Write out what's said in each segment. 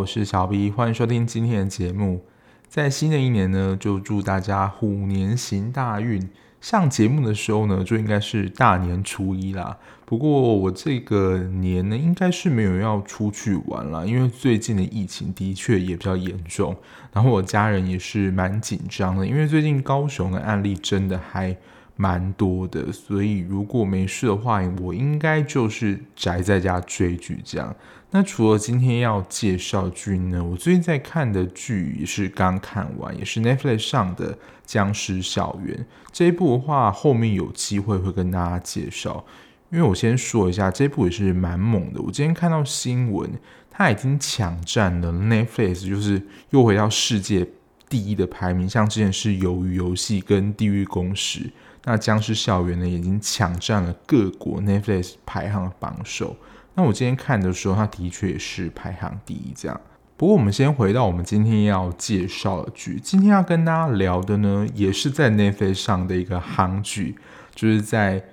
我是小 B，欢迎收听今天的节目。在新的一年呢，就祝大家虎年行大运。上节目的时候呢，就应该是大年初一啦。不过我这个年呢，应该是没有要出去玩啦，因为最近的疫情的确也比较严重，然后我家人也是蛮紧张的，因为最近高雄的案例真的还蛮多的，所以如果没事的话，我应该就是宅在家追剧这样。那除了今天要介绍剧呢，我最近在看的剧也是刚看完，也是 Netflix 上的《僵尸校园》这一部的话，后面有机会会跟大家介绍。因为我先说一下，这部也是蛮猛的。我今天看到新闻，它已经抢占了 Netflix，就是又回到世界第一的排名。像之前是《鱿鱼游戏》跟《地狱公使》，那《僵尸校园》呢，已经抢占了各国 Netflix 排行榜首。那我今天看的时候，它的确也是排行第一。这样，不过我们先回到我们今天要介绍的剧。今天要跟大家聊的呢，也是在 naf 上的一个韩剧，就是在《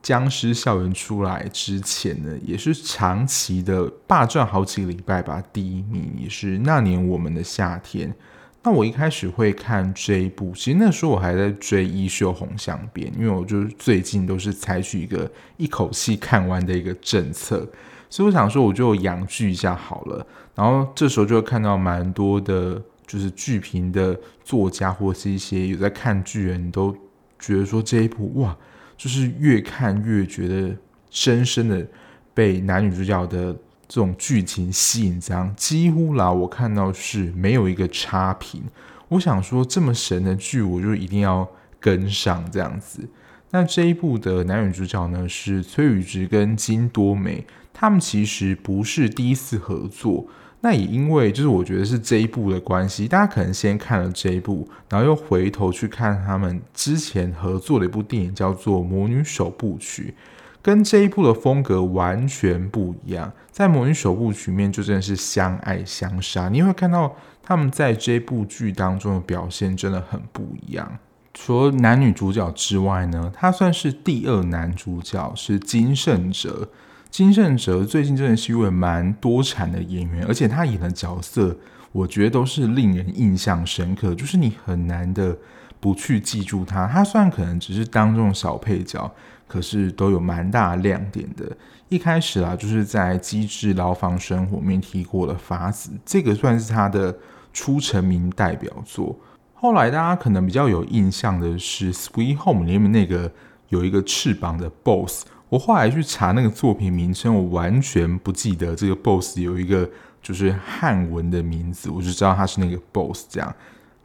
僵尸校园》出来之前呢，也是长期的霸占好几个礼拜吧，第一名也是那年我们的夏天。那我一开始会看这一部，其实那时候我还在追《衣袖红镶边》，因为我就是最近都是采取一个一口气看完的一个政策，所以我想说我就养剧一下好了。然后这时候就会看到蛮多的，就是剧评的作家或是一些有在看剧人都觉得说这一部哇，就是越看越觉得深深的被男女主角的。这种剧情吸引，这样几乎啦，我看到是没有一个差评。我想说，这么神的剧，我就一定要跟上这样子。那这一部的男女主角呢，是崔宇植跟金多美，他们其实不是第一次合作。那也因为就是我觉得是这一部的关系，大家可能先看了这一部，然后又回头去看他们之前合作的一部电影，叫做《魔女首部曲》。跟这一部的风格完全不一样，在《魔女首部曲》面就真的是相爱相杀，你会看到他们在这部剧当中的表现真的很不一样。除了男女主角之外呢，他算是第二男主角是金圣哲。金圣哲最近真的是一位蛮多产的演员，而且他演的角色，我觉得都是令人印象深刻，就是你很难的不去记住他。他虽然可能只是当中小配角。可是都有蛮大亮点的。一开始啊，就是在《机智牢房生活》里面提过了法子，这个算是他的初成名代表作。后来大家可能比较有印象的是《Sweet Home》里面那个有一个翅膀的 BOSS。我后来去查那个作品名称，我完全不记得这个 BOSS 有一个就是汉文的名字，我就知道他是那个 BOSS 这样。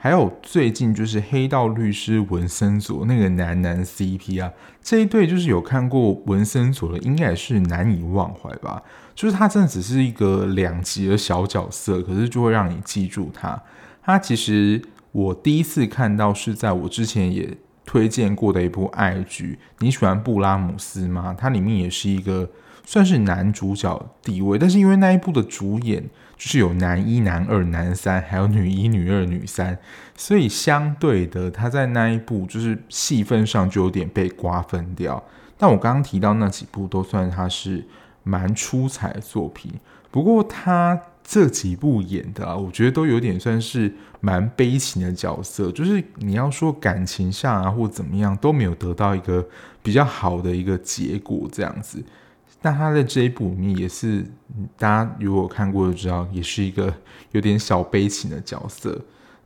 还有最近就是《黑道律师》文森佐那个男男 CP 啊，这一对就是有看过文森佐的，应该也是难以忘怀吧。就是他真的只是一个两集的小角色，可是就会让你记住他。他其实我第一次看到是在我之前也推荐过的一部爱剧。你喜欢布拉姆斯吗？它里面也是一个算是男主角地位，但是因为那一部的主演。就是有男一、男二、男三，还有女一、女二、女三，所以相对的，他在那一部就是戏份上就有点被瓜分掉。但我刚刚提到那几部都算他是蛮出彩的作品。不过他这几部演的啊，我觉得都有点算是蛮悲情的角色，就是你要说感情上啊或怎么样都没有得到一个比较好的一个结果，这样子。那他的这一部里面也是，大家如果看过就知道，也是一个有点小悲情的角色。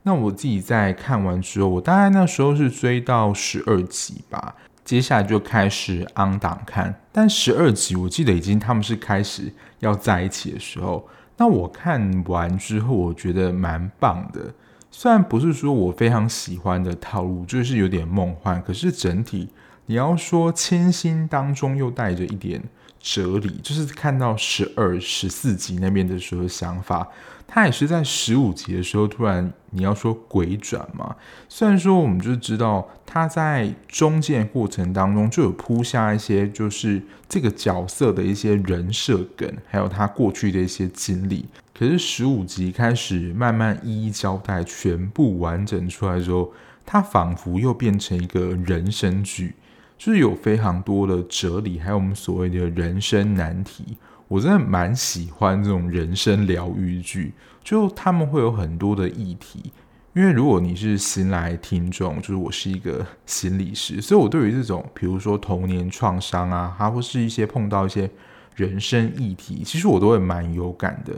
那我自己在看完之后，我大概那时候是追到十二集吧，接下来就开始昂档看。但十二集我记得已经他们是开始要在一起的时候，那我看完之后我觉得蛮棒的。虽然不是说我非常喜欢的套路，就是有点梦幻，可是整体你要说千心当中又带着一点。哲理就是看到十二、十四集那边的时候的想法，他也是在十五集的时候突然你要说鬼转嘛。虽然说我们就知道他在中间过程当中就有铺下一些就是这个角色的一些人设梗，还有他过去的一些经历。可是十五集开始慢慢一一交代，全部完整出来之后，他仿佛又变成一个人生剧。就是有非常多的哲理，还有我们所谓的人生难题。我真的蛮喜欢这种人生疗愈剧，就他们会有很多的议题。因为如果你是新来听众，就是我是一个心理师，所以我对于这种比如说童年创伤啊，还或是一些碰到一些人生议题，其实我都会蛮有感的。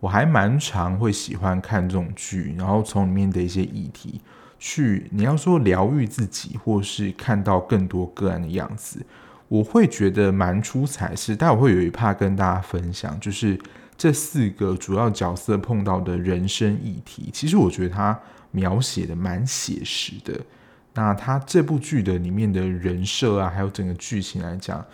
我还蛮常会喜欢看这种剧，然后从里面的一些议题去，你要说疗愈自己，或是看到更多个案的样子，我会觉得蛮出彩。是，但我会有一 part 跟大家分享，就是这四个主要角色碰到的人生议题，其实我觉得他描写的蛮写实的。那他这部剧的里面的人设啊，还有整个剧情来讲。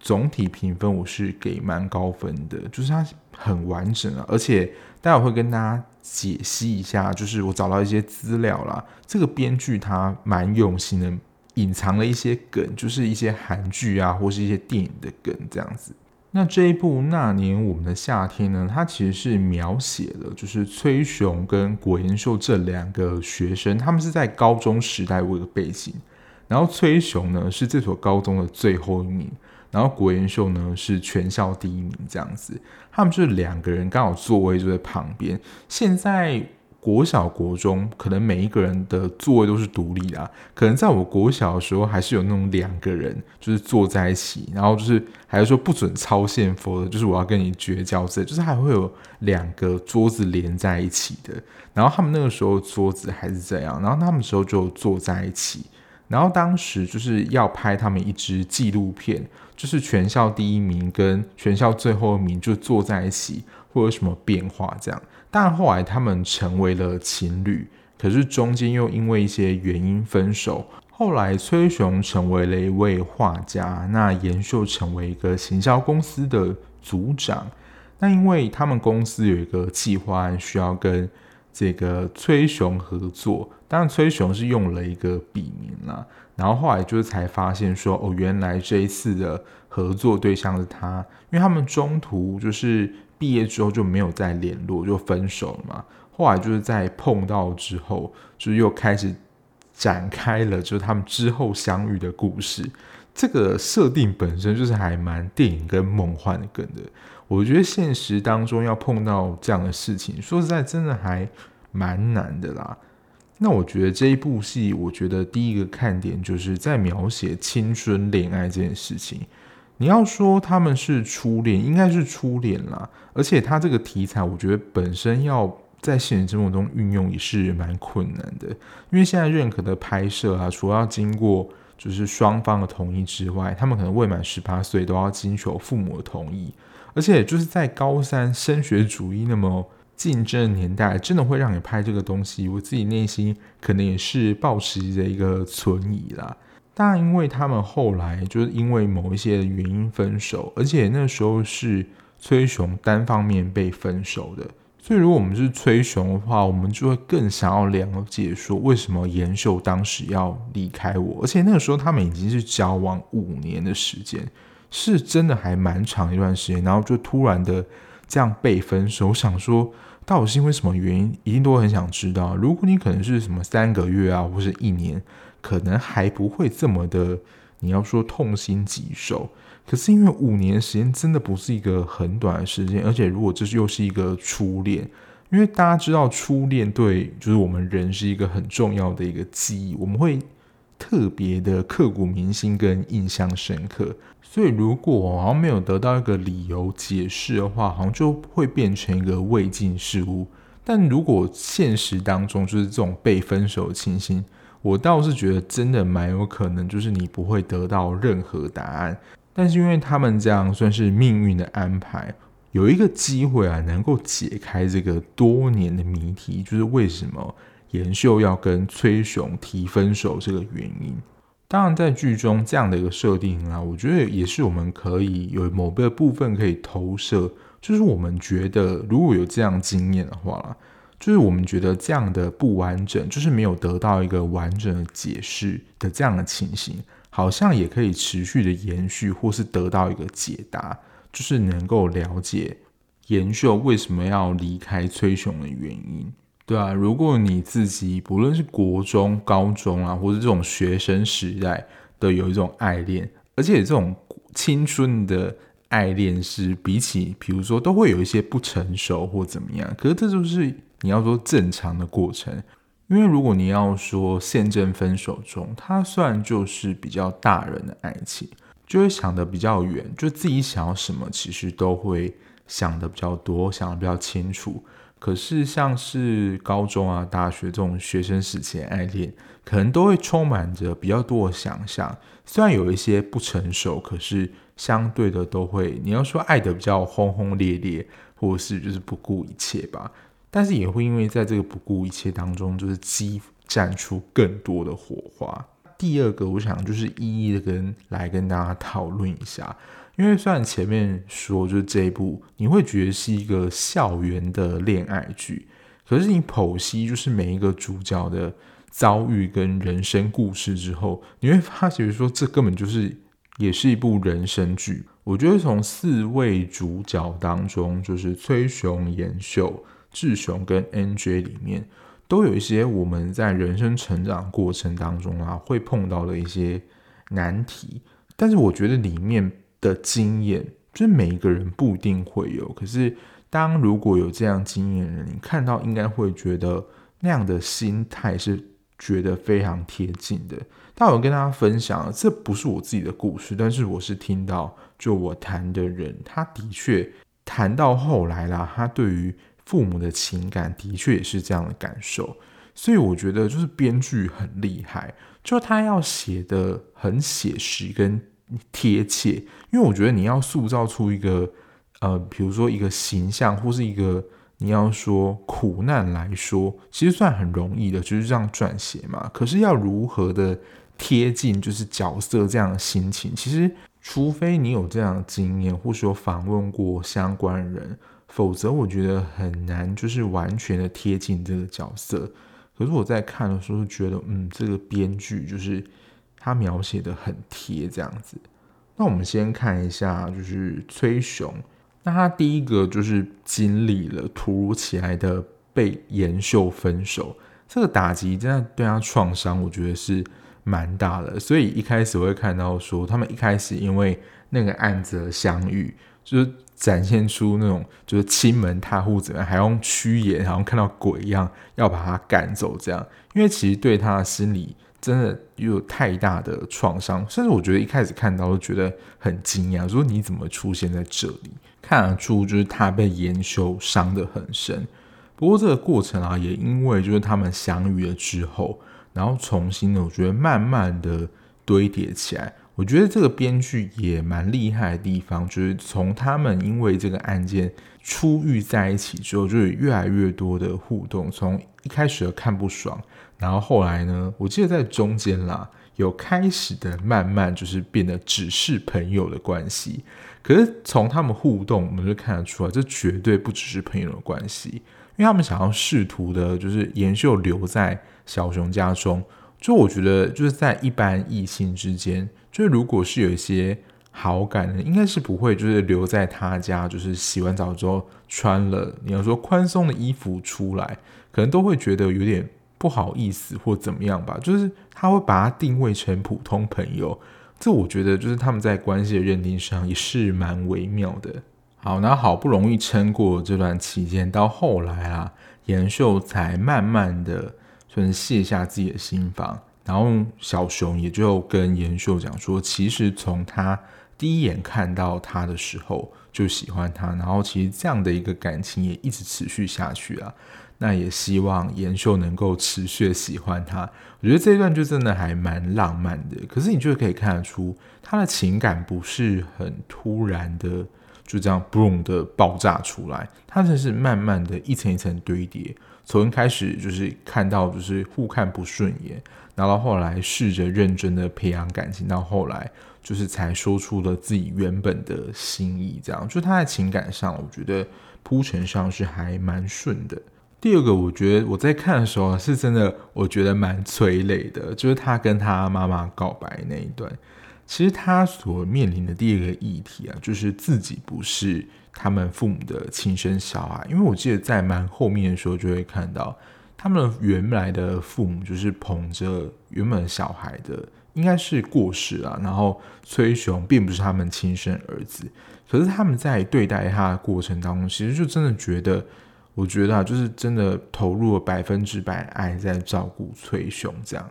总体评分我是给蛮高分的，就是它很完整啊，而且待会会跟大家解析一下，就是我找到一些资料啦，这个编剧他蛮用心的，隐藏了一些梗，就是一些韩剧啊或是一些电影的梗这样子。那这一部《那年我们的夏天》呢，它其实是描写了就是崔雄跟果延秀这两个学生，他们是在高中时代为个背景，然后崔雄呢是这所高中的最后一名。然后国研秀呢是全校第一名，这样子，他们就是两个人刚好座位就在旁边。现在国小国中可能每一个人的座位都是独立的，可能在我国小的时候还是有那种两个人就是坐在一起，然后就是还是说不准超线佛的，就是我要跟你绝交之类，就是还会有两个桌子连在一起的。然后他们那个时候桌子还是这样，然后他们时候就坐在一起。然后当时就是要拍他们一支纪录片，就是全校第一名跟全校最后一名就坐在一起，会有什么变化这样。但后来他们成为了情侣，可是中间又因为一些原因分手。后来崔雄成为了一位画家，那妍秀成为一个行销公司的组长。那因为他们公司有一个计划案需要跟这个崔雄合作。当然，崔雄是用了一个笔名啦，然后后来就是才发现说，哦，原来这一次的合作对象是他，因为他们中途就是毕业之后就没有再联络，就分手了嘛。后来就是在碰到之后，就是又开始展开了，就是他们之后相遇的故事。这个设定本身就是还蛮电影跟梦幻的梗的。我觉得现实当中要碰到这样的事情，说实在，真的还蛮难的啦。那我觉得这一部戏，我觉得第一个看点就是在描写青春恋爱这件事情。你要说他们是初恋，应该是初恋啦。而且他这个题材，我觉得本身要在现实生活中运用也是蛮困难的。因为现在认可的拍摄啊，除了要经过就是双方的同意之外，他们可能未满十八岁都要经求父母的同意。而且就是在高三升学主义那么。竞争年代真的会让你拍这个东西，我自己内心可能也是抱持着一个存疑啦。当然，因为他们后来就是因为某一些原因分手，而且那时候是崔雄单方面被分手的。所以，如果我们是崔雄的话，我们就会更想要了解说，为什么延秀当时要离开我？而且那个时候他们已经是交往五年的时间，是真的还蛮长一段时间，然后就突然的。这样被分手，我想说，到底是因为什么原因？一定都很想知道。如果你可能是什么三个月啊，或是一年，可能还不会这么的，你要说痛心疾首。可是因为五年时间真的不是一个很短的时间，而且如果这又是一个初恋，因为大家知道初恋对就是我们人是一个很重要的一个记忆，我们会特别的刻骨铭心跟印象深刻。所以，如果好像没有得到一个理由解释的话，好像就会变成一个未尽事物。但如果现实当中就是这种被分手的情形，我倒是觉得真的蛮有可能，就是你不会得到任何答案。但是因为他们这样算是命运的安排，有一个机会啊，能够解开这个多年的谜题，就是为什么延秀要跟崔雄提分手这个原因。当然，在剧中这样的一个设定啊，我觉得也是我们可以有某个部分可以投射，就是我们觉得如果有这样经验的话，就是我们觉得这样的不完整，就是没有得到一个完整的解释的这样的情形，好像也可以持续的延续，或是得到一个解答，就是能够了解妍秀为什么要离开崔雄的原因。对啊，如果你自己不论是国中、高中啊，或者这种学生时代，都有一种爱恋，而且这种青春的爱恋是比起，比如说都会有一些不成熟或怎么样，可是这就是你要说正常的过程。因为如果你要说现正分手中，它算就是比较大人的爱情，就会想的比较远，就自己想要什么，其实都会想的比较多，想的比较清楚。可是像是高中啊、大学这种学生时期爱恋，可能都会充满着比较多的想象。虽然有一些不成熟，可是相对的都会，你要说爱得比较轰轰烈烈，或者是就是不顾一切吧。但是也会因为在这个不顾一切当中，就是激战出更多的火花。第二个，我想就是一一的跟来跟大家讨论一下。因为虽然前面说就是这一部你会觉得是一个校园的恋爱剧，可是你剖析就是每一个主角的遭遇跟人生故事之后，你会发觉说这根本就是也是一部人生剧。我觉得从四位主角当中，就是崔雄、延秀、志雄跟 NJ 里面，都有一些我们在人生成长过程当中啊会碰到的一些难题，但是我觉得里面。的经验，就是每一个人不一定会有。可是，当如果有这样经验的人，你看到应该会觉得那样的心态是觉得非常贴近的。但我跟大家分享，这不是我自己的故事，但是我是听到就我谈的人，他的确谈到后来啦，他对于父母的情感的确也是这样的感受。所以我觉得就是编剧很厉害，就他要写的很写实跟。贴切，因为我觉得你要塑造出一个，呃，比如说一个形象，或是一个你要说苦难来说，其实算很容易的，就是这样撰写嘛。可是要如何的贴近，就是角色这样的心情，其实除非你有这样的经验，或是有访问过相关人，否则我觉得很难，就是完全的贴近这个角色。可是我在看的时候，觉得，嗯，这个编剧就是。他描写的很贴，这样子。那我们先看一下，就是崔雄。那他第一个就是经历了突如其来的被妍秀分手，这个打击真的对他创伤，我觉得是蛮大的。所以一开始我会看到说，他们一开始因为那个案子的相遇，就是展现出那种就是亲门踏户怎么样，还用驱眼，好像看到鬼一样要把他赶走这样。因为其实对他的心理。真的有太大的创伤，甚至我觉得一开始看到都觉得很惊讶，说你怎么出现在这里？看得出就是他被研修伤得很深。不过这个过程啊，也因为就是他们相遇了之后，然后重新的，我觉得慢慢的堆叠起来。我觉得这个编剧也蛮厉害的地方，就是从他们因为这个案件初遇在一起之后，就有越来越多的互动。从一开始的看不爽。然后后来呢，我记得在中间啦，有开始的慢慢就是变得只是朋友的关系。可是从他们互动，我们就看得出来，这绝对不只是朋友的关系，因为他们想要试图的，就是妍秀留在小熊家中。就我觉得，就是在一般异性之间，就是如果是有一些好感的，应该是不会就是留在他家，就是洗完澡之后穿了你要说宽松的衣服出来，可能都会觉得有点。不好意思或怎么样吧，就是他会把它定位成普通朋友，这我觉得就是他们在关系的认定上也是蛮微妙的。好，那好不容易撑过这段期间，到后来啊，妍秀才慢慢的算是卸下自己的心防，然后小熊也就跟妍秀讲说，其实从他第一眼看到他的时候就喜欢他，然后其实这样的一个感情也一直持续下去啊。那也希望妍秀能够持续喜欢他。我觉得这一段就真的还蛮浪漫的。可是你就可以看得出，他的情感不是很突然的，就这样 boom 的爆炸出来。他只是慢慢的一层一层堆叠，从一开始就是看到就是互看不顺眼，然后后来试着认真的培养感情，到后来就是才说出了自己原本的心意。这样，就他在情感上，我觉得铺陈上是还蛮顺的。第二个，我觉得我在看的时候是真的，我觉得蛮催泪的，就是他跟他妈妈告白那一段。其实他所面临的第二个议题啊，就是自己不是他们父母的亲生小孩。因为我记得在蛮后面的时候就会看到，他们原来的父母就是捧着原本小孩的，应该是过世了。然后崔雄并不是他们亲生儿子，可是他们在对待他的过程当中，其实就真的觉得，我觉得啊，就是真的投入了百分之百爱在照顾崔雄这样，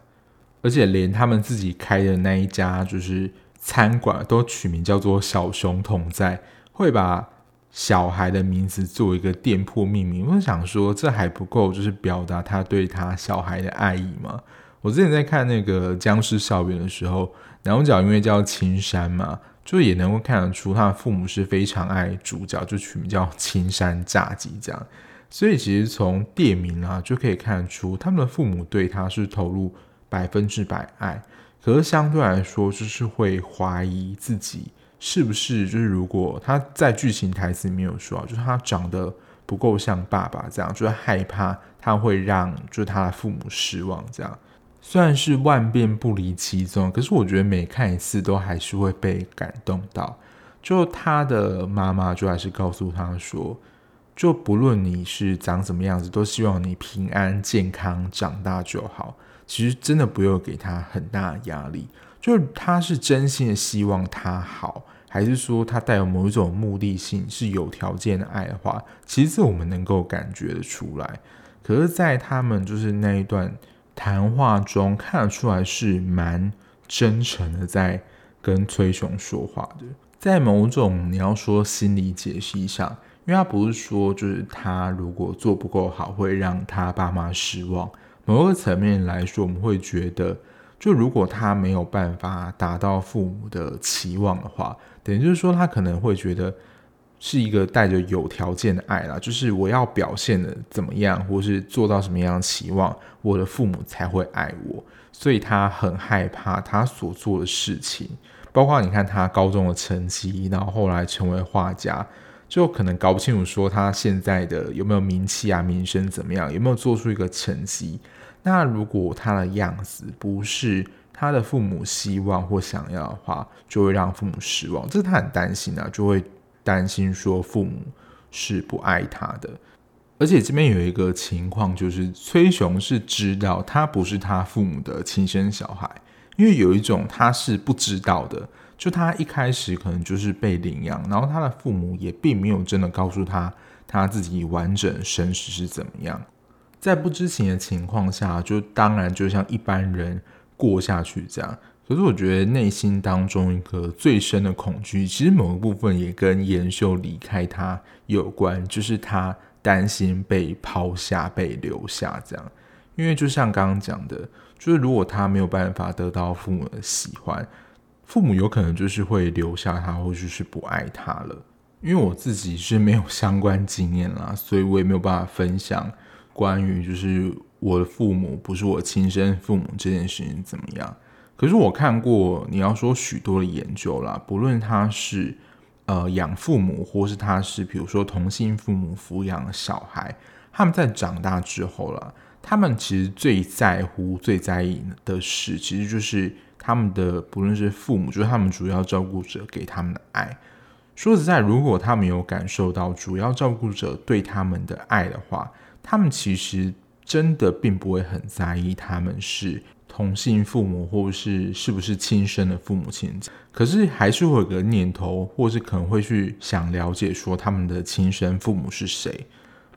而且连他们自己开的那一家就是餐馆都取名叫做“小熊同在”，会把。小孩的名字做一个店铺命名，我想说这还不够，就是表达他对他小孩的爱意嘛。我之前在看那个僵尸校园的时候，男主角因为叫青山嘛，就也能够看得出他的父母是非常爱主角，就取名叫青山炸鸡这样。所以其实从店名啊就可以看出，他们的父母对他是投入百分之百爱，可是相对来说就是会怀疑自己。是不是就是如果他在剧情台词里面有说，就是他长得不够像爸爸这样，就是害怕他会让就是他的父母失望这样。虽然是万变不离其宗，可是我觉得每看一次都还是会被感动到。就他的妈妈就还是告诉他说，就不论你是长什么样子，都希望你平安健康长大就好。其实真的不用给他很大的压力，就是他是真心的希望他好。还是说他带有某一种目的性，是有条件的爱的话，其实我们能够感觉得出来。可是，在他们就是那一段谈话中，看得出来是蛮真诚的，在跟崔雄说话的。在某种你要说心理解析上，因为他不是说就是他如果做不够好，会让他爸妈失望。某个层面来说，我们会觉得。就如果他没有办法达到父母的期望的话，等于就是说他可能会觉得是一个带着有条件的爱啦，就是我要表现的怎么样，或是做到什么样的期望，我的父母才会爱我，所以他很害怕他所做的事情，包括你看他高中的成绩，然后后来成为画家，就可能搞不清楚说他现在的有没有名气啊、名声怎么样，有没有做出一个成绩。那如果他的样子不是他的父母希望或想要的话，就会让父母失望，这是他很担心的，就会担心说父母是不爱他的。而且这边有一个情况，就是崔雄是知道他不是他父母的亲生小孩，因为有一种他是不知道的，就他一开始可能就是被领养，然后他的父母也并没有真的告诉他他自己完整身世是怎么样。在不知情的情况下，就当然就像一般人过下去这样。可是我觉得内心当中一个最深的恐惧，其实某个部分也跟延秀离开他有关，就是他担心被抛下、被留下这样。因为就像刚刚讲的，就是如果他没有办法得到父母的喜欢，父母有可能就是会留下他，或者是不爱他了。因为我自己是没有相关经验啦，所以我也没有办法分享。关于就是我的父母不是我亲生父母这件事情怎么样？可是我看过，你要说许多的研究啦，不论他是呃养父母，或是他是比如说同性父母抚养小孩，他们在长大之后啦，他们其实最在乎、最在意的事，其实就是他们的不论是父母，就是他们主要照顾者给他们的爱。说实在，如果他们有感受到主要照顾者对他们的爱的话，他们其实真的并不会很在意他们是同性父母，或是是不是亲生的父母亲，可是还是会有个念头，或是可能会去想了解说他们的亲生父母是谁。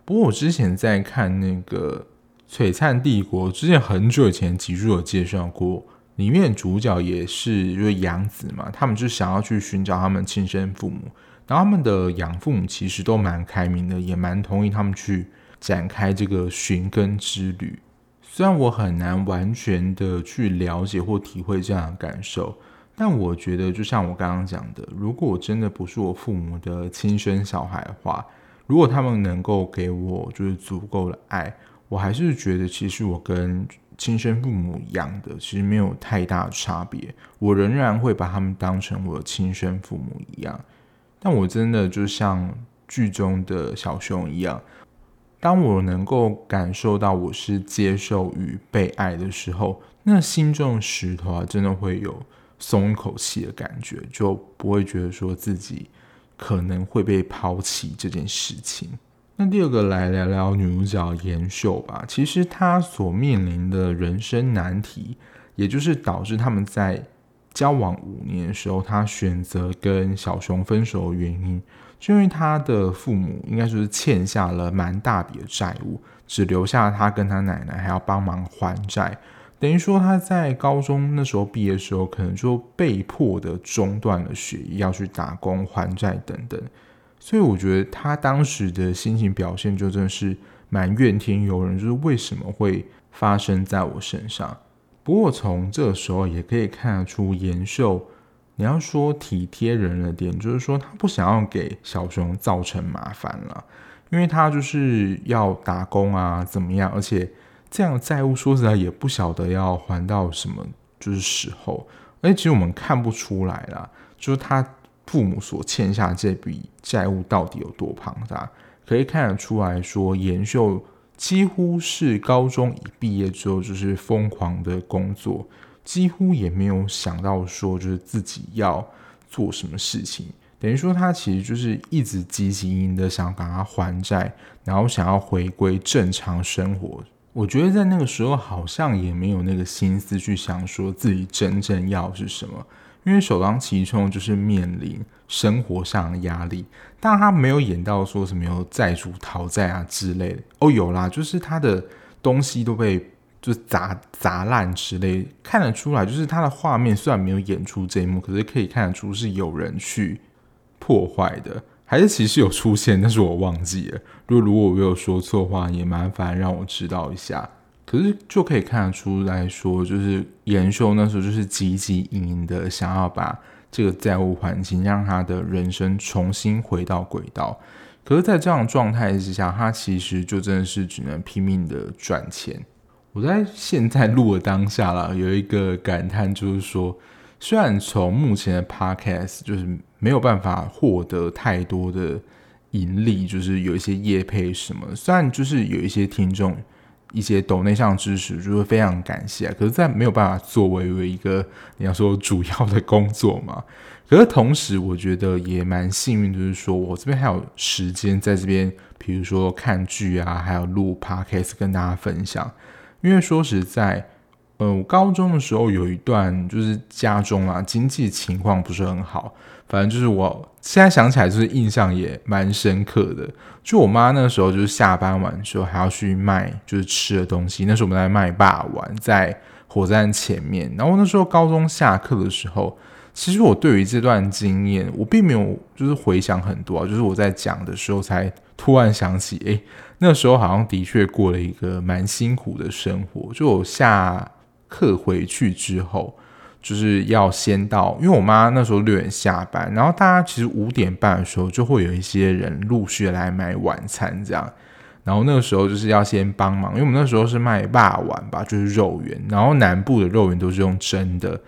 不过我之前在看那个《璀璨帝国》之前很久以前集数有介绍过，里面主角也是因为养子嘛，他们就想要去寻找他们亲生父母，然后他们的养父母其实都蛮开明的，也蛮同意他们去。展开这个寻根之旅，虽然我很难完全的去了解或体会这样的感受，但我觉得就像我刚刚讲的，如果我真的不是我父母的亲生小孩的话，如果他们能够给我就是足够的爱，我还是觉得其实我跟亲生父母养的其实没有太大差别，我仍然会把他们当成我的亲生父母一样。但我真的就像剧中的小熊一样。当我能够感受到我是接受与被爱的时候，那心中的石头啊，真的会有松一口气的感觉，就不会觉得说自己可能会被抛弃这件事情。那第二个来聊聊女主角妍秀吧。其实她所面临的人生难题，也就是导致他们在交往五年的时候，她选择跟小熊分手的原因，就因为她的父母应该说是欠下了蛮大笔的债务，只留下她跟她奶奶还要帮忙还债，等于说她在高中那时候毕业的时候，可能就被迫的中断了学业，要去打工还债等等。所以我觉得他当时的心情表现就真的是蛮怨天尤人，就是为什么会发生在我身上。不过从这个时候也可以看得出，妍秀你要说体贴人的点，就是说他不想要给小熊造成麻烦了，因为他就是要打工啊，怎么样？而且这样的债务说实在也不晓得要还到什么就是时候，而且其实我们看不出来啦，就是他。父母所欠下这笔债务到底有多庞大？可以看得出来说，延秀几乎是高中一毕业之后就是疯狂的工作，几乎也没有想到说就是自己要做什么事情。等于说他其实就是一直积极营的想赶快还债，然后想要回归正常生活。我觉得在那个时候好像也没有那个心思去想说自己真正要是什么。因为首当其冲就是面临生活上的压力，但他没有演到说什么有债主讨债啊之类的。哦，有啦，就是他的东西都被就砸砸烂之类，看得出来，就是他的画面虽然没有演出这一幕，可是可以看得出是有人去破坏的，还是其实有出现，但是我忘记了。如果如果我没有说错的话，也麻烦让我知道一下。可是就可以看得出来说，就是严秀那时候就是积极营营的想要把这个债务还清，让他的人生重新回到轨道。可是，在这样状态之下，他其实就真的是只能拼命的赚钱。我在现在录的当下啦，有一个感叹，就是说，虽然从目前的 Podcast 就是没有办法获得太多的盈利，就是有一些业配什么，虽然就是有一些听众。一些抖内上支持，就是非常感谢。可是，在没有办法作为为一个你要说主要的工作嘛。可是同时，我觉得也蛮幸运，就是说我这边还有时间在这边，比如说看剧啊，还有录 podcast 跟大家分享。因为说实在，呃，我高中的时候有一段就是家中啊经济情况不是很好。反正就是我现在想起来，就是印象也蛮深刻的。就我妈那时候，就是下班晚的时候还要去卖，就是吃的东西。那时候我们在卖霸玩，在火车站前面。然后那时候高中下课的时候，其实我对于这段经验，我并没有就是回想很多啊。就是我在讲的时候，才突然想起，哎，那时候好像的确过了一个蛮辛苦的生活。就我下课回去之后。就是要先到，因为我妈那时候六点下班，然后大家其实五点半的时候就会有一些人陆续来买晚餐这样，然后那个时候就是要先帮忙，因为我们那时候是卖霸碗吧，就是肉圆，然后南部的肉圆都是用蒸的，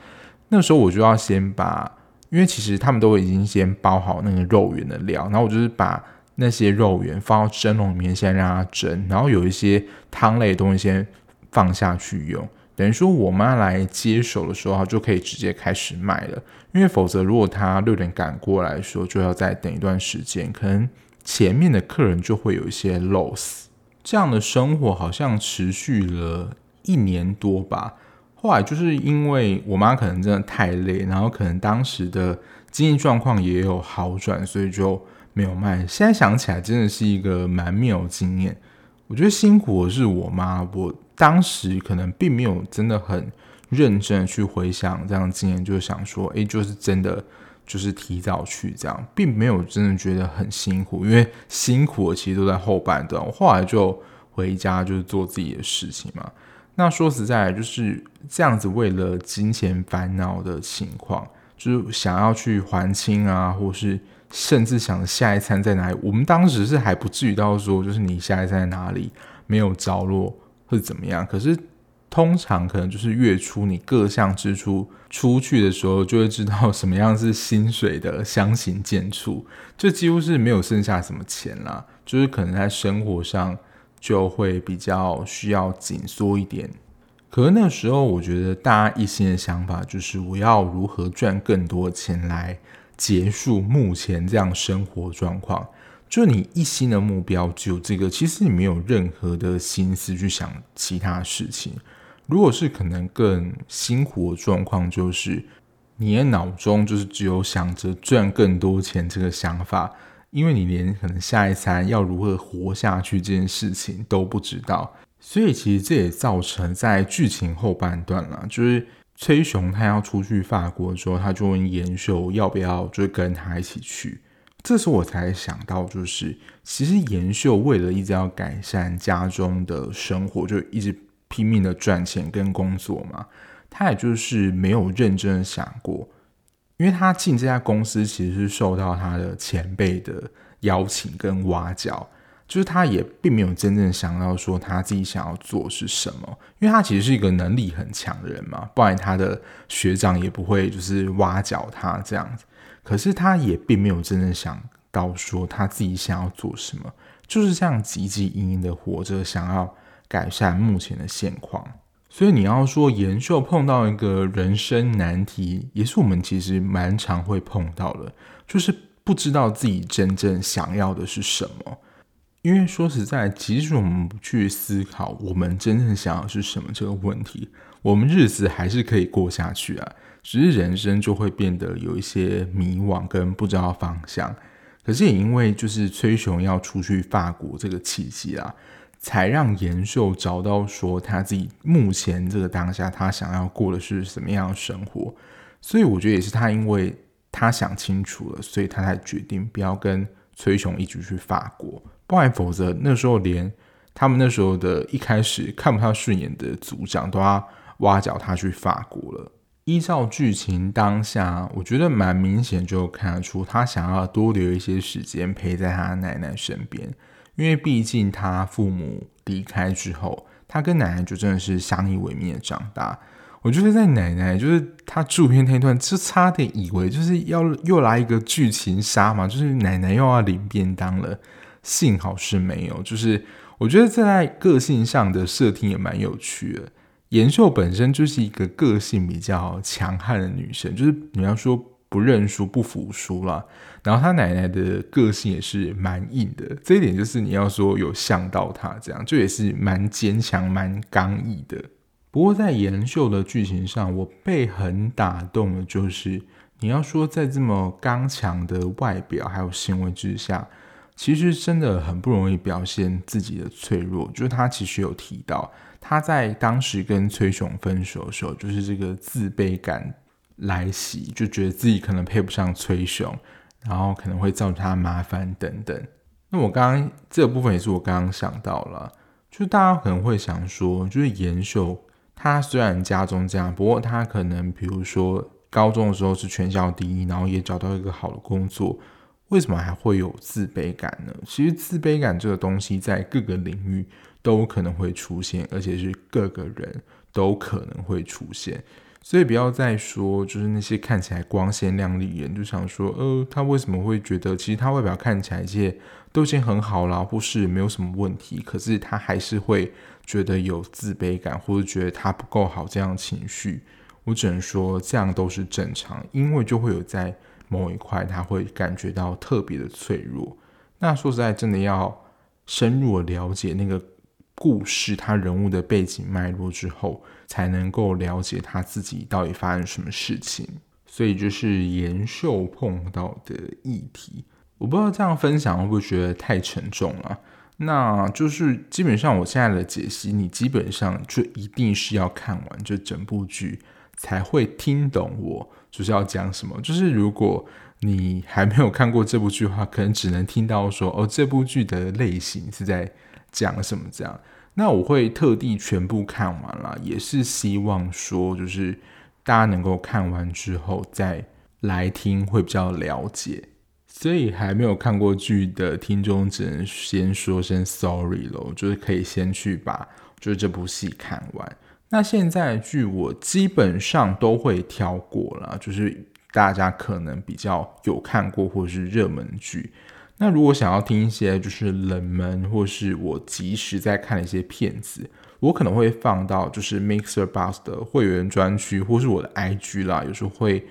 那时候我就要先把，因为其实他们都已经先包好那个肉圆的料，然后我就是把那些肉圆放到蒸笼里面先让它蒸，然后有一些汤类的东西先放下去用。等于说，我妈来接手的时候，她就可以直接开始卖了。因为否则，如果她六点赶过来说，就要再等一段时间，可能前面的客人就会有一些 loss。这样的生活好像持续了一年多吧。后来就是因为我妈可能真的太累，然后可能当时的经济状况也有好转，所以就没有卖。现在想起来，真的是一个蛮妙经验。我觉得辛苦的是我妈，我。当时可能并没有真的很认真去回想这样的经验，就是想说，诶，就是真的就是提早去这样，并没有真的觉得很辛苦，因为辛苦的其实都在后半段。我后来就回家就是做自己的事情嘛。那说实在，就是这样子，为了金钱烦恼的情况，就是想要去还清啊，或是甚至想下一餐在哪里。我们当时是还不至于到说，就是你下一餐在哪里没有着落。或者怎么样？可是通常可能就是月初你各项支出出去的时候，就会知道什么样是薪水的相形见绌，就几乎是没有剩下什么钱啦。就是可能在生活上就会比较需要紧缩一点。可是那时候，我觉得大家一心的想法就是我要如何赚更多钱来结束目前这样生活状况。就你一心的目标只有这个，其实你没有任何的心思去想其他事情。如果是可能更辛苦的状况，就是你的脑中就是只有想着赚更多钱这个想法，因为你连可能下一餐要如何活下去这件事情都不知道。所以其实这也造成在剧情后半段了，就是崔雄他要出去法国的时候，他就问严秀要不要就跟他一起去。这时候我才想到，就是其实严秀为了一直要改善家中的生活，就一直拼命的赚钱跟工作嘛。他也就是没有认真的想过，因为他进这家公司其实是受到他的前辈的邀请跟挖角。就是他也并没有真正想到说他自己想要做是什么，因为他其实是一个能力很强的人嘛，不然他的学长也不会就是挖角他这样子。可是他也并没有真正想到说他自己想要做什么，就是这样汲汲营营的活着，想要改善目前的现况。所以你要说严秀碰到一个人生难题，也是我们其实蛮常会碰到的，就是不知道自己真正想要的是什么。因为说实在，即使我们不去思考我们真正想要是什么这个问题，我们日子还是可以过下去啊。只是人生就会变得有一些迷惘跟不知道方向。可是也因为就是崔雄要出去法国这个契机啊，才让严秀找到说他自己目前这个当下他想要过的是什么样的生活。所以我觉得也是他，因为他想清楚了，所以他才决定不要跟崔雄一起去法国。不然，否则那时候连他们那时候的一开始看不太顺眼的组长都要挖角他去法国了。依照剧情当下，我觉得蛮明显就看得出他想要多留一些时间陪在他奶奶身边，因为毕竟他父母离开之后，他跟奶奶就真的是相依为命的长大。我觉得在奶奶就是他住院那一段，就差点以为就是要又来一个剧情杀嘛，就是奶奶又要领便当了。幸好是没有，就是我觉得在个性上的设定也蛮有趣的。妍秀本身就是一个个性比较强悍的女生，就是你要说不认输、不服输啦。然后她奶奶的个性也是蛮硬的，这一点就是你要说有像到她这样，就也是蛮坚强、蛮刚毅的。不过在严秀的剧情上，我被很打动的，就是你要说在这么刚强的外表还有行为之下。其实真的很不容易表现自己的脆弱，就是他其实有提到，他在当时跟崔雄分手的时候，就是这个自卑感来袭，就觉得自己可能配不上崔雄，然后可能会造成他麻烦等等。那我刚刚这个部分也是我刚刚想到了，就大家可能会想说，就是严秀他虽然家中这样，不过他可能比如说高中的时候是全校第一，然后也找到一个好的工作。为什么还会有自卑感呢？其实自卑感这个东西在各个领域都可能会出现，而且是各个人都可能会出现。所以不要再说，就是那些看起来光鲜亮丽人，就想说，呃，他为什么会觉得，其实他外表看起来一切都已经很好了，或是没有什么问题，可是他还是会觉得有自卑感，或者觉得他不够好这样的情绪。我只能说，这样都是正常，因为就会有在。某一块他会感觉到特别的脆弱。那说实在，真的要深入了解那个故事，他人物的背景脉络之后，才能够了解他自己到底发生什么事情。所以就是延秀碰到的议题，我不知道这样分享会不会觉得太沉重了。那就是基本上我现在的解析，你基本上就一定是要看完这整部剧，才会听懂我。就是要讲什么？就是如果你还没有看过这部剧的话，可能只能听到说哦，这部剧的类型是在讲什么这样。那我会特地全部看完了，也是希望说，就是大家能够看完之后再来听会比较了解。所以还没有看过剧的听众，只能先说声 sorry 喽，就是可以先去把就是这部戏看完。那现在剧我基本上都会挑过了，就是大家可能比较有看过或是热门剧。那如果想要听一些就是冷门或是我即时在看的一些片子，我可能会放到就是 Mixer Bus 的会员专区或是我的 IG 啦，有时候会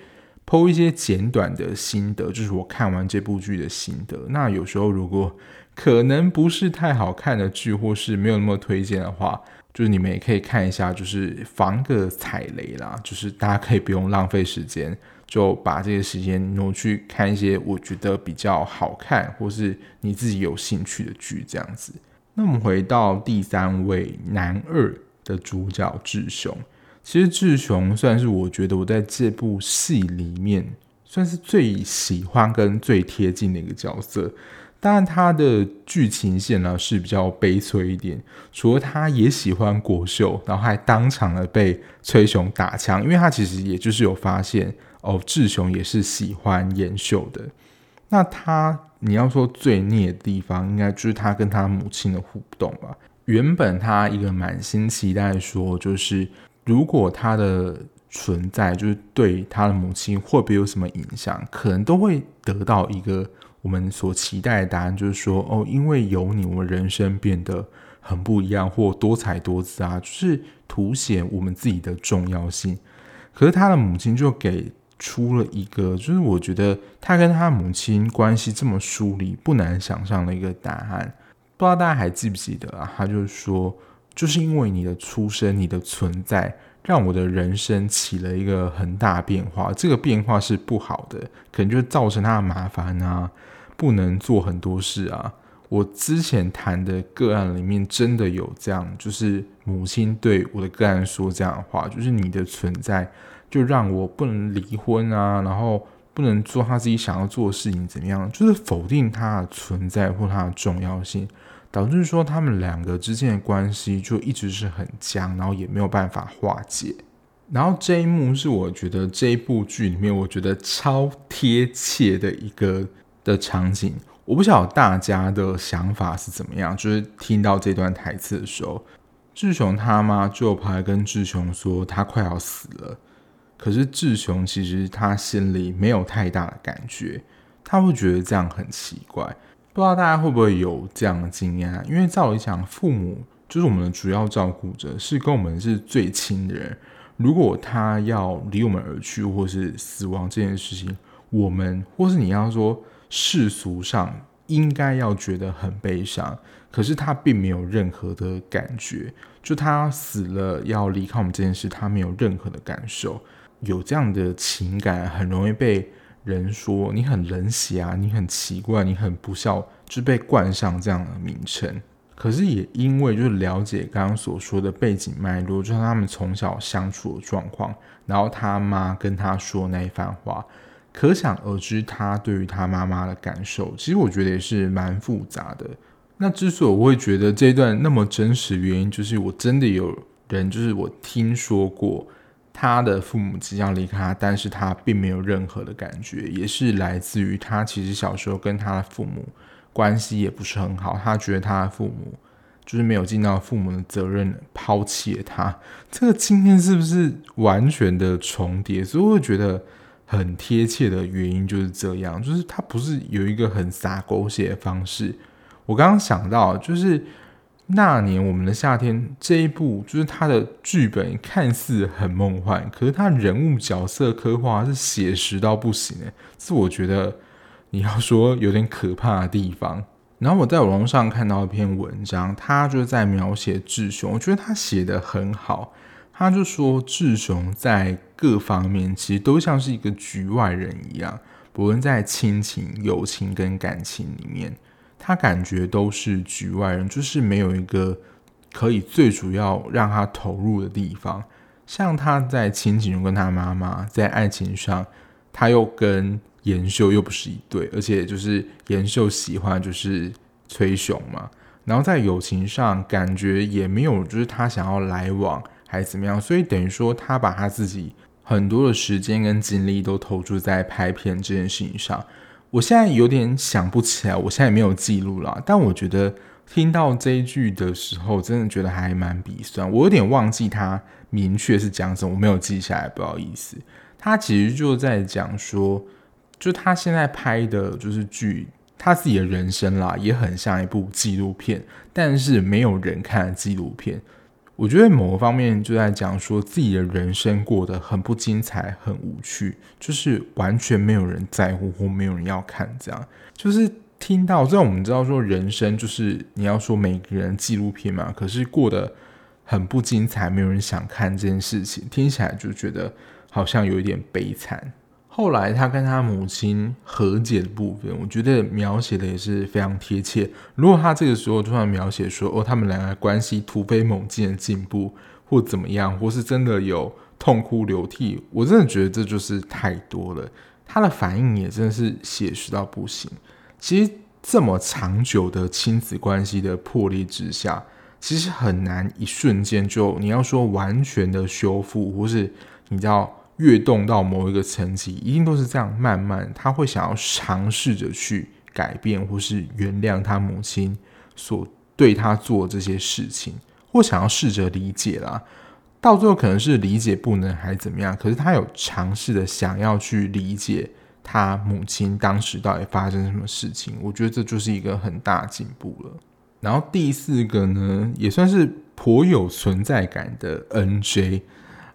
剖一些简短的心得，就是我看完这部剧的心得。那有时候如果可能不是太好看的剧，或是没有那么推荐的话，就是你们也可以看一下，就是防个踩雷啦，就是大家可以不用浪费时间。就把这些时间挪去看一些我觉得比较好看，或是你自己有兴趣的剧，这样子。那我们回到第三位男二的主角志雄，其实志雄算是我觉得我在这部戏里面算是最喜欢跟最贴近的一个角色。当然，他的剧情线呢是比较悲催一点。除了他也喜欢国秀，然后还当场的被崔雄打枪，因为他其实也就是有发现哦，志雄也是喜欢妍秀的。那他你要说最孽的地方，应该就是他跟他母亲的互动吧。原本他一个满心期待说，就是如果他的存在就是对他的母亲会不会有什么影响，可能都会得到一个。我们所期待的答案就是说，哦，因为有你，我们人生变得很不一样，或多彩多姿啊，就是凸显我们自己的重要性。可是他的母亲就给出了一个，就是我觉得他跟他母亲关系这么疏离，不难想象的一个答案。不知道大家还记不记得啊？他就是说，就是因为你的出生，你的存在。让我的人生起了一个很大变化，这个变化是不好的，可能就造成他的麻烦啊，不能做很多事啊。我之前谈的个案里面真的有这样，就是母亲对我的个案说这样的话，就是你的存在就让我不能离婚啊，然后不能做他自己想要做的事情，怎么样？就是否定他的存在或他的重要性。导致说他们两个之间的关系就一直是很僵，然后也没有办法化解。然后这一幕是我觉得这一部剧里面我觉得超贴切的一个的场景。我不晓得大家的想法是怎么样，就是听到这段台词的时候，志雄他妈就跑来跟志雄说他快要死了，可是志雄其实他心里没有太大的感觉，他会觉得这样很奇怪。不知道大家会不会有这样的经验？因为照理讲，父母就是我们的主要照顾者，是跟我们是最亲的人。如果他要离我们而去，或是死亡这件事情，我们或是你要说世俗上应该要觉得很悲伤，可是他并没有任何的感觉。就他死了要离开我们这件事，他没有任何的感受。有这样的情感，很容易被。人说你很冷血啊，你很奇怪，你很不孝，就被冠上这样的名称。可是也因为就是了解刚刚所说的背景脉络，就是他们从小相处的状况，然后他妈跟他说那一番话，可想而知他对于他妈妈的感受，其实我觉得也是蛮复杂的。那之所以我会觉得这一段那么真实，原因就是我真的有人，就是我听说过。他的父母即将离开他，但是他并没有任何的感觉，也是来自于他其实小时候跟他的父母关系也不是很好，他觉得他的父母就是没有尽到父母的责任，抛弃了他。这个经验是不是完全的重叠？所以我觉得很贴切的原因就是这样，就是他不是有一个很洒狗血的方式。我刚刚想到就是。那年我们的夏天这一部，就是他的剧本看似很梦幻，可是他人物角色刻画是写实到不行诶，是我觉得你要说有点可怕的地方。然后我在网络上看到一篇文章，他就在描写志雄，我觉得他写的很好。他就说志雄在各方面其实都像是一个局外人一样，不论在亲情、友情跟感情里面。他感觉都是局外人，就是没有一个可以最主要让他投入的地方。像他在亲情中跟他妈妈，在爱情上，他又跟延秀又不是一对，而且就是延秀喜欢就是崔雄嘛。然后在友情上，感觉也没有就是他想要来往还是怎么样，所以等于说他把他自己很多的时间跟精力都投注在拍片这件事情上。我现在有点想不起来，我现在也没有记录了。但我觉得听到这一句的时候，真的觉得还蛮鼻酸。我有点忘记他明确是讲什么，我没有记下来，不好意思。他其实就在讲说，就他现在拍的就是剧，他自己的人生啦，也很像一部纪录片，但是没有人看纪录片。我觉得某个方面就在讲说自己的人生过得很不精彩、很无趣，就是完全没有人在乎或没有人要看，这样就是听到。这样我们知道说人生就是你要说每个人纪录片嘛，可是过得很不精彩，没有人想看这件事情，听起来就觉得好像有一点悲惨。后来他跟他母亲和解的部分，我觉得描写的也是非常贴切。如果他这个时候突然描写说，哦，他们两个关系突飞猛进的进步，或怎么样，或是真的有痛哭流涕，我真的觉得这就是太多了。他的反应也真的是写实到不行。其实这么长久的亲子关系的破裂之下，其实很难一瞬间就你要说完全的修复，或是你知道。跃动到某一个层级，一定都是这样。慢慢，他会想要尝试着去改变，或是原谅他母亲所对他做这些事情，或想要试着理解啦。到最后，可能是理解不能，还怎么样？可是他有尝试的想要去理解他母亲当时到底发生什么事情。我觉得这就是一个很大进步了。然后第四个呢，也算是颇有存在感的 N J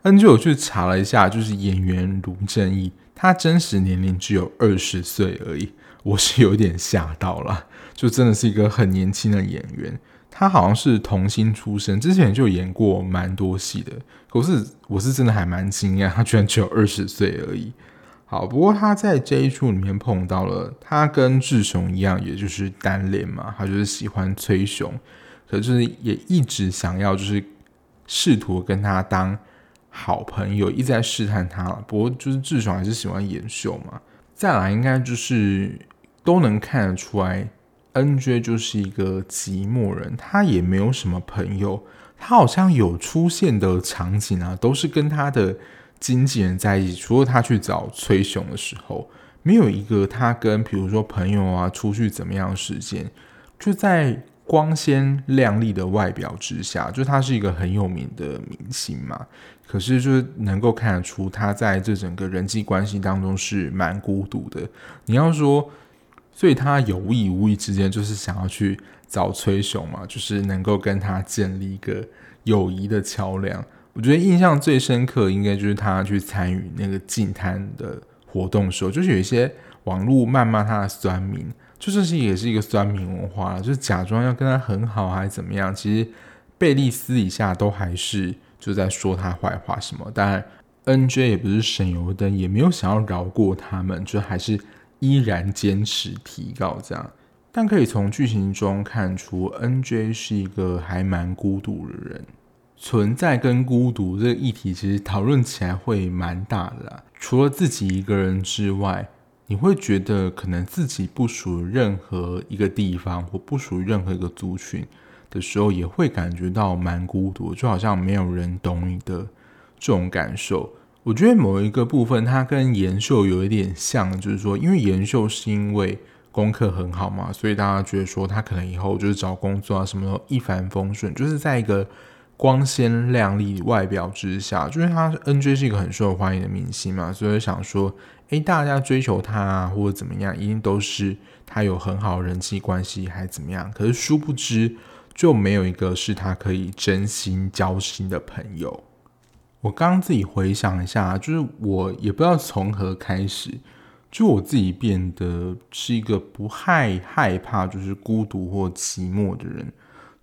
NJ。NJ 我去查了一下，就是演员卢正义，他真实年龄只有二十岁而已，我是有点吓到了，就真的是一个很年轻的演员。他好像是童星出身，之前就演过蛮多戏的，可是我是真的还蛮惊讶，他居然只有二十岁而已。好，不过他在这一出里面碰到了，他跟志雄一样，也就是单恋嘛，他就是喜欢崔雄，可是也一直想要就是试图跟他当。好朋友一直在试探他了，不过就是志雄还是喜欢妍秀嘛。再来应该就是都能看得出来，NJ 就是一个寂寞人，他也没有什么朋友。他好像有出现的场景啊，都是跟他的经纪人在一起，除了他去找崔雄的时候，没有一个他跟比如说朋友啊出去怎么样的时间，就在光鲜亮丽的外表之下，就他是一个很有名的明星嘛。可是，就是能够看得出，他在这整个人际关系当中是蛮孤独的。你要说，所以他有意无意之间就是想要去找崔雄嘛，就是能够跟他建立一个友谊的桥梁。我觉得印象最深刻，应该就是他去参与那个净滩的活动的时候，就是有一些网络谩骂他的酸民，就这是也是一个酸民文化，就是假装要跟他很好还是怎么样，其实贝利私底下都还是。就在说他坏话什么，当然 NJ 也不是省油灯，也没有想要饶过他们，就还是依然坚持提告这样。但可以从剧情中看出，NJ 是一个还蛮孤独的人。存在跟孤独这个议题，其实讨论起来会蛮大的啦。除了自己一个人之外，你会觉得可能自己不属于任何一个地方，或不属于任何一个族群。的时候也会感觉到蛮孤独，就好像没有人懂你的这种感受。我觉得某一个部分，它跟妍秀有一点像，就是说，因为妍秀是因为功课很好嘛，所以大家觉得说他可能以后就是找工作啊什么的一帆风顺，就是在一个光鲜亮丽外表之下，就是他 NJ 是一个很受欢迎的明星嘛，所以想说，哎，大家追求他啊或者怎么样，一定都是他有很好的人际关系还怎么样？可是殊不知。就没有一个是他可以真心交心的朋友。我刚刚自己回想一下，就是我也不知道从何开始，就我自己变得是一个不害害怕，就是孤独或寂寞的人。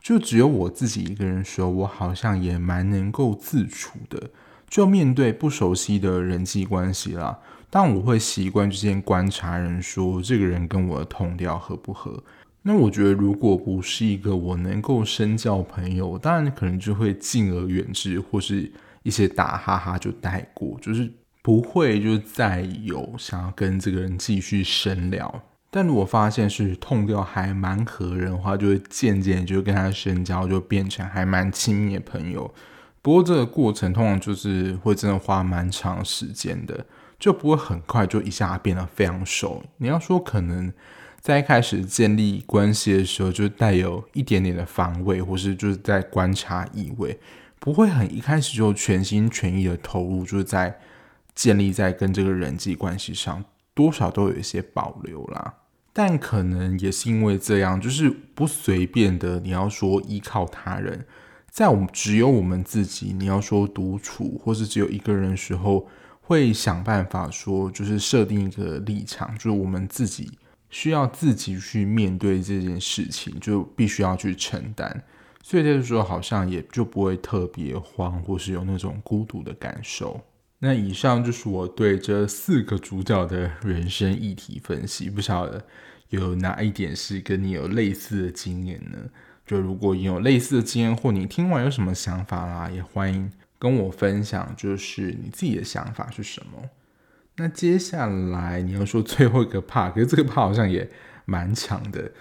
就只有我自己一个人说，我好像也蛮能够自处的。就面对不熟悉的人际关系啦，但我会习惯之间观察人说，说这个人跟我的痛调合不合。那我觉得，如果不是一个我能够深交朋友，当然可能就会敬而远之，或是一些打哈哈就带过，就是不会就再有想要跟这个人继续深聊。但如果发现是痛掉还蛮合人的话，就会渐渐就跟他深交，就变成还蛮亲密的朋友。不过这个过程通常就是会真的花蛮长时间的，就不会很快就一下变得非常熟。你要说可能。在一开始建立关系的时候，就带有一点点的防卫，或是就是在观察意味，不会很一开始就全心全意的投入，就是在建立在跟这个人际关系上，多少都有一些保留啦。但可能也是因为这样，就是不随便的，你要说依靠他人，在我们只有我们自己，你要说独处，或是只有一个人的时候，会想办法说，就是设定一个立场，就是我们自己需要自己去面对这件事情，就必须要去承担。所以这个时候好像也就不会特别慌，或是有那种孤独的感受。那以上就是我对这四个主角的人生议题分析，不晓得有哪一点是跟你有类似的经验呢？就如果你有类似的经验，或你听完有什么想法啦，也欢迎跟我分享，就是你自己的想法是什么。那接下来你要说最后一个帕可是这个帕好像也蛮强的。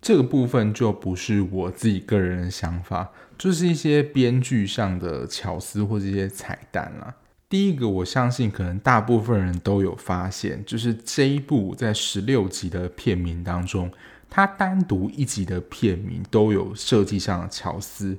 这个部分就不是我自己个人的想法，就是一些编剧上的巧思或这些彩蛋啦。第一个，我相信可能大部分人都有发现，就是这一部在十六集的片名当中，它单独一集的片名都有设计上的巧思。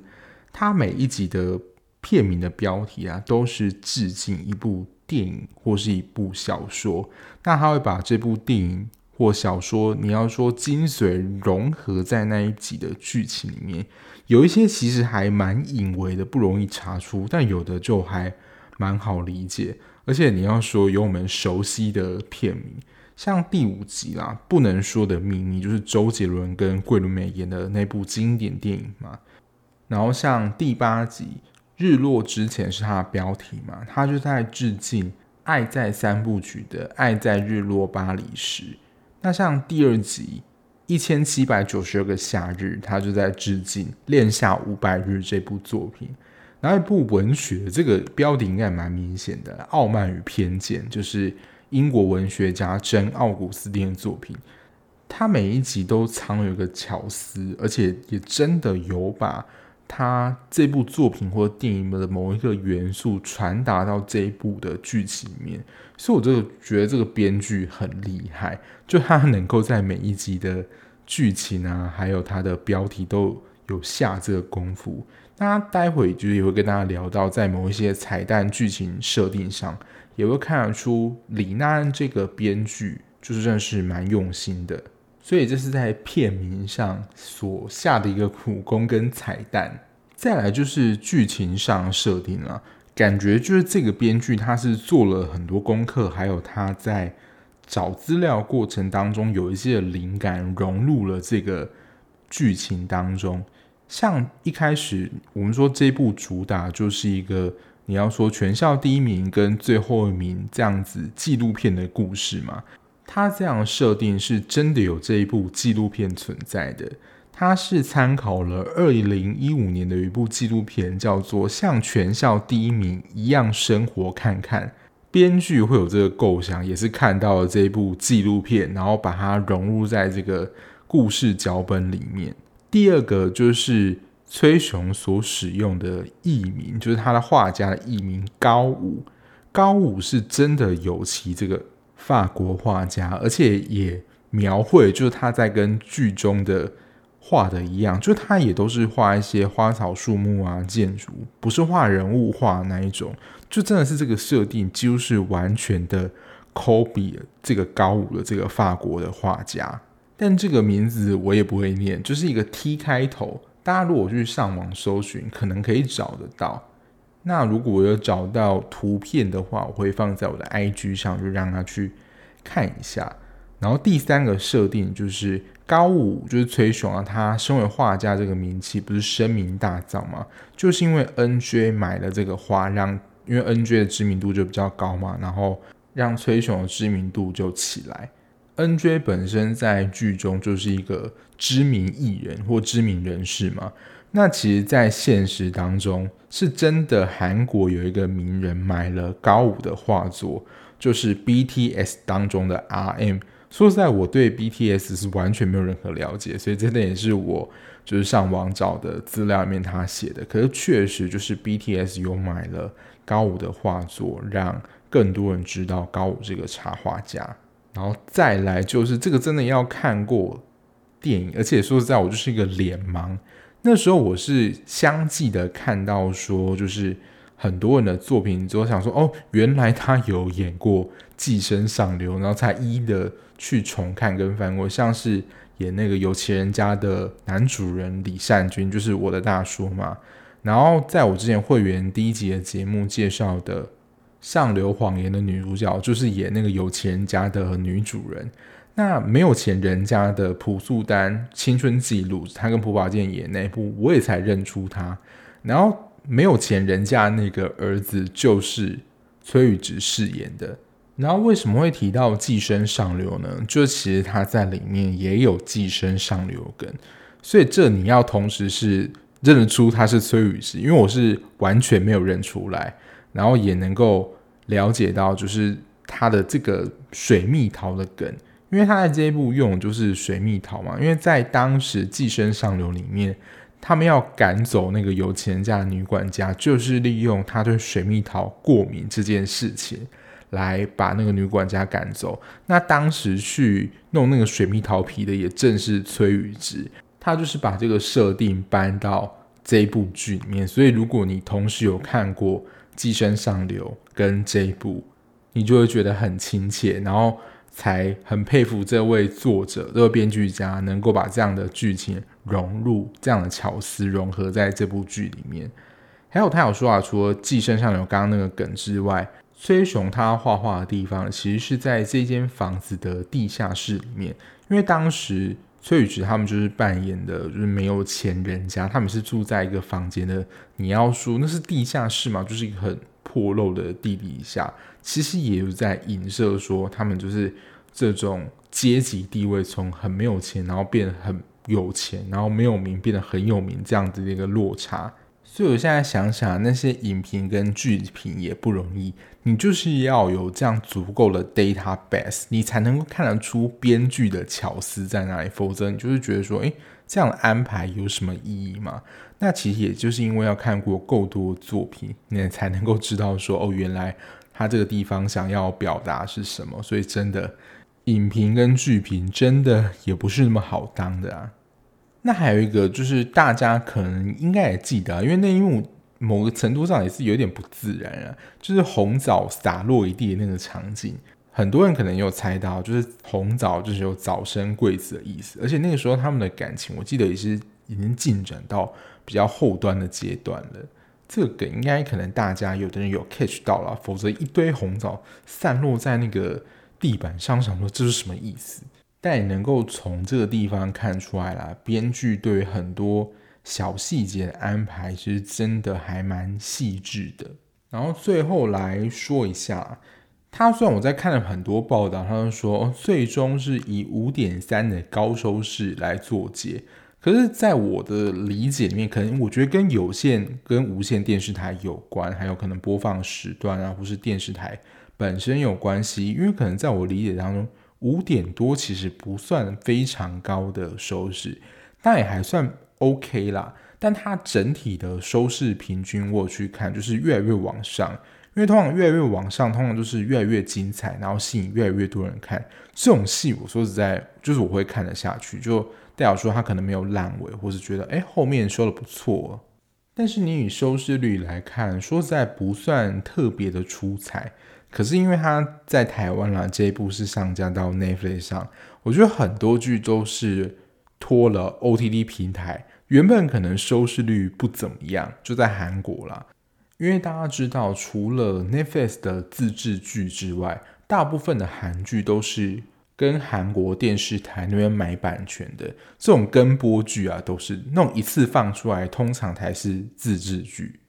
它每一集的片名的标题啊，都是致敬一部电影或是一部小说。那他会把这部电影。或小说，你要说精髓融合在那一集的剧情里面，有一些其实还蛮隐微的，不容易查出；但有的就还蛮好理解。而且你要说有我们熟悉的片名，像第五集啦，《不能说的秘密》，就是周杰伦跟桂纶镁演的那部经典电影嘛。然后像第八集《日落之前》是它的标题嘛，它就在致敬《爱在三部曲》的《爱在日落巴黎时》。那像第二集一千七百九十二个夏日，他就在致敬《恋夏五百日》这部作品。然后一部文学，这个标题应该蛮明显的，《傲慢与偏见》就是英国文学家珍·奥古斯丁的作品。他每一集都藏有一个巧思，而且也真的有把。他这部作品或者电影的某一个元素传达到这一部的剧情里面，所以我就觉得这个编剧很厉害，就他能够在每一集的剧情啊，还有他的标题都有下这个功夫。那待会就是也会跟大家聊到，在某一些彩蛋剧情设定上，也会看得出李娜这个编剧就是真的是蛮用心的。所以这是在片名上所下的一个苦功跟彩蛋。再来就是剧情上设定了，感觉就是这个编剧他是做了很多功课，还有他在找资料过程当中有一些灵感融入了这个剧情当中。像一开始我们说这部主打就是一个你要说全校第一名跟最后一名这样子纪录片的故事嘛。他这样设定是真的有这一部纪录片存在的，他是参考了二零一五年的一部纪录片，叫做《像全校第一名一样生活看看》。编剧会有这个构想，也是看到了这一部纪录片，然后把它融入在这个故事脚本里面。第二个就是崔雄所使用的艺名，就是他的画家的艺名高武。高武是真的有其这个。法国画家，而且也描绘，就是他在跟剧中的画的一样，就他也都是画一些花草树木啊、建筑，不是画人物画那一种，就真的是这个设定几乎是完全的 copy 这个高武的这个法国的画家。但这个名字我也不会念，就是一个 T 开头，大家如果去上网搜寻，可能可以找得到。那如果我有找到图片的话，我会放在我的 IG 上，就让他去看一下。然后第三个设定就是高武，就是崔雄啊，他身为画家这个名气不是声名大噪吗？就是因为 NJ 买了这个画，让因为 NJ 的知名度就比较高嘛，然后让崔雄的知名度就起来。NJ 本身在剧中就是一个知名艺人或知名人士嘛。那其实，在现实当中，是真的。韩国有一个名人买了高武的画作，就是 BTS 当中的 RM。说实在，我对 BTS 是完全没有任何了解，所以这点也是我就是上网找的资料里面他写的。可是确实就是 BTS 有买了高武的画作，让更多人知道高武这个插画家。然后再来就是这个真的要看过电影，而且说实在，我就是一个脸盲。那时候我是相继的看到说，就是很多人的作品之后想说，哦，原来他有演过《寄生上流》，然后才一一的去重看跟翻过，像是演那个有钱人家的男主人李善均，就是我的大叔嘛。然后在我之前会员第一集的节目介绍的《上流谎言》的女主角，就是演那个有钱人家的女主人。那没有钱人家的朴素丹青春记录，他跟朴宝剑演那部，我也才认出他。然后没有钱人家那个儿子就是崔宇植饰演的。然后为什么会提到寄生上流呢？就其实他在里面也有寄生上流梗，所以这你要同时是认得出他是崔宇植，因为我是完全没有认出来，然后也能够了解到就是他的这个水蜜桃的梗，因为他在这一部用就是水蜜桃嘛，因为在当时寄生上流里面，他们要赶走那个有钱人家的女管家，就是利用他对水蜜桃过敏这件事情。来把那个女管家赶走。那当时去弄那个水蜜桃皮的，也正是崔宇植。他就是把这个设定搬到这一部剧里面。所以，如果你同时有看过《寄生上流》跟这一部，你就会觉得很亲切，然后才很佩服这位作者、这位编剧家能够把这样的剧情融入这样的巧思，融合在这部剧里面。还有，他有说啊，除了《寄生上有》刚刚那个梗之外，崔雄他画画的地方，其实是在这间房子的地下室里面。因为当时崔宇植他们就是扮演的，就是没有钱人家，他们是住在一个房间的。你要说那是地下室嘛，就是一个很破漏的地底下。其实也有在影射说，他们就是这种阶级地位从很没有钱，然后变得很有钱，然后没有名变得很有名这样子的一个落差。所以我现在想想，那些影评跟剧评也不容易。你就是要有这样足够的 database，你才能够看得出编剧的巧思在哪里。否则，你就是觉得说，诶，这样的安排有什么意义吗？那其实也就是因为要看过够多作品，你才能够知道说，哦，原来他这个地方想要表达是什么。所以，真的影评跟剧评真的也不是那么好当的啊。那还有一个就是大家可能应该也记得，因为那一幕某个程度上也是有点不自然啊，就是红枣洒落一地的那个场景，很多人可能也有猜到，就是红枣就是有早生贵子的意思，而且那个时候他们的感情，我记得也是已经进展到比较后端的阶段了。这个应该可能大家有的人有 catch 到了，否则一堆红枣散落在那个地板上，想说这是什么意思？但也能够从这个地方看出来啦，编剧对很多小细节的安排其实真的还蛮细致的。然后最后来说一下，他虽然我在看了很多报道，他都说最终是以五点三的高收视来做结，可是，在我的理解里面，可能我觉得跟有线跟无线电视台有关，还有可能播放时段啊，或是电视台本身有关系，因为可能在我理解当中。五点多其实不算非常高的收视，但也还算 OK 啦。但它整体的收视平均，我去看就是越来越往上，因为通常越来越往上，通常就是越来越精彩，然后吸引越来越多人看。这种戏，我说实在，就是我会看得下去，就代表说他可能没有烂尾，或是觉得哎后面收的不错。但是你以收视率来看，说实在不算特别的出彩。可是因为他在台湾啦，这一部是上架到 Netflix 上，我觉得很多剧都是拖了 OTT 平台，原本可能收视率不怎么样，就在韩国啦。因为大家知道，除了 Netflix 的自制剧之外，大部分的韩剧都是跟韩国电视台那边买版权的，这种跟播剧啊，都是那种一次放出来，通常才是自制剧。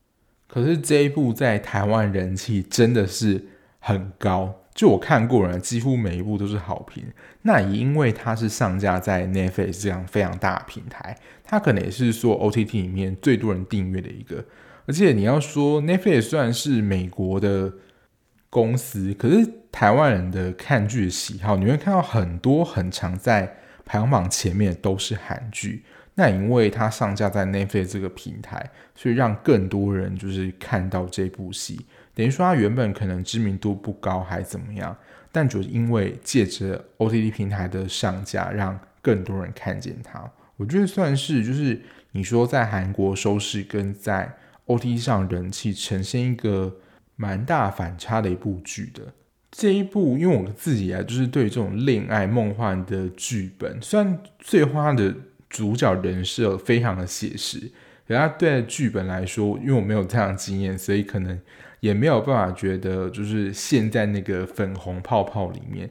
可是这一部在台湾人气真的是。很高，就我看过了，几乎每一部都是好评。那也因为它是上架在 Netflix 这样非常大的平台，它可能也是说 OTT 里面最多人订阅的一个。而且你要说 Netflix 虽然是美国的公司，可是台湾人的看剧喜好，你会看到很多很常在排行榜前面都是韩剧。那因为它上架在 Netflix 这个平台，所以让更多人就是看到这部戏。等于说，它原本可能知名度不高，还怎么样？但就是因为借着 OTT 平台的上架，让更多人看见它。我觉得算是就是你说在韩国收视跟在 OTT 上人气呈现一个蛮大反差的一部剧的。这一部，因为我自己啊，就是对这种恋爱梦幻的剧本，虽然最花的主角人设非常的写实。可是他对剧本来说，因为我没有这样的经验，所以可能也没有办法觉得就是陷在那个粉红泡泡里面。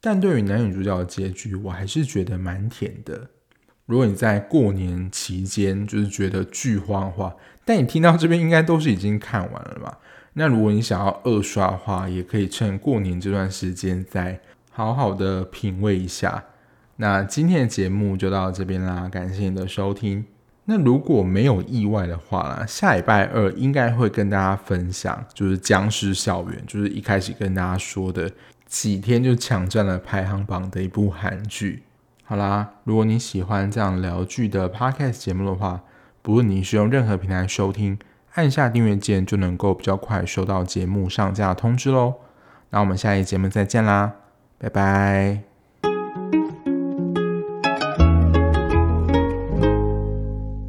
但对于男女主角的结局，我还是觉得蛮甜的。如果你在过年期间就是觉得剧荒的话，但你听到这边应该都是已经看完了吧？那如果你想要二刷的话，也可以趁过年这段时间再好好的品味一下。那今天的节目就到这边啦，感谢你的收听。那如果没有意外的话啦，下礼拜二应该会跟大家分享，就是《僵尸校园》，就是一开始跟大家说的，几天就抢占了排行榜的一部韩剧。好啦，如果你喜欢这样聊剧的 Podcast 节目的话，不论你是用任何平台收听，按下订阅键就能够比较快收到节目上架通知喽。那我们下一节目再见啦，拜拜。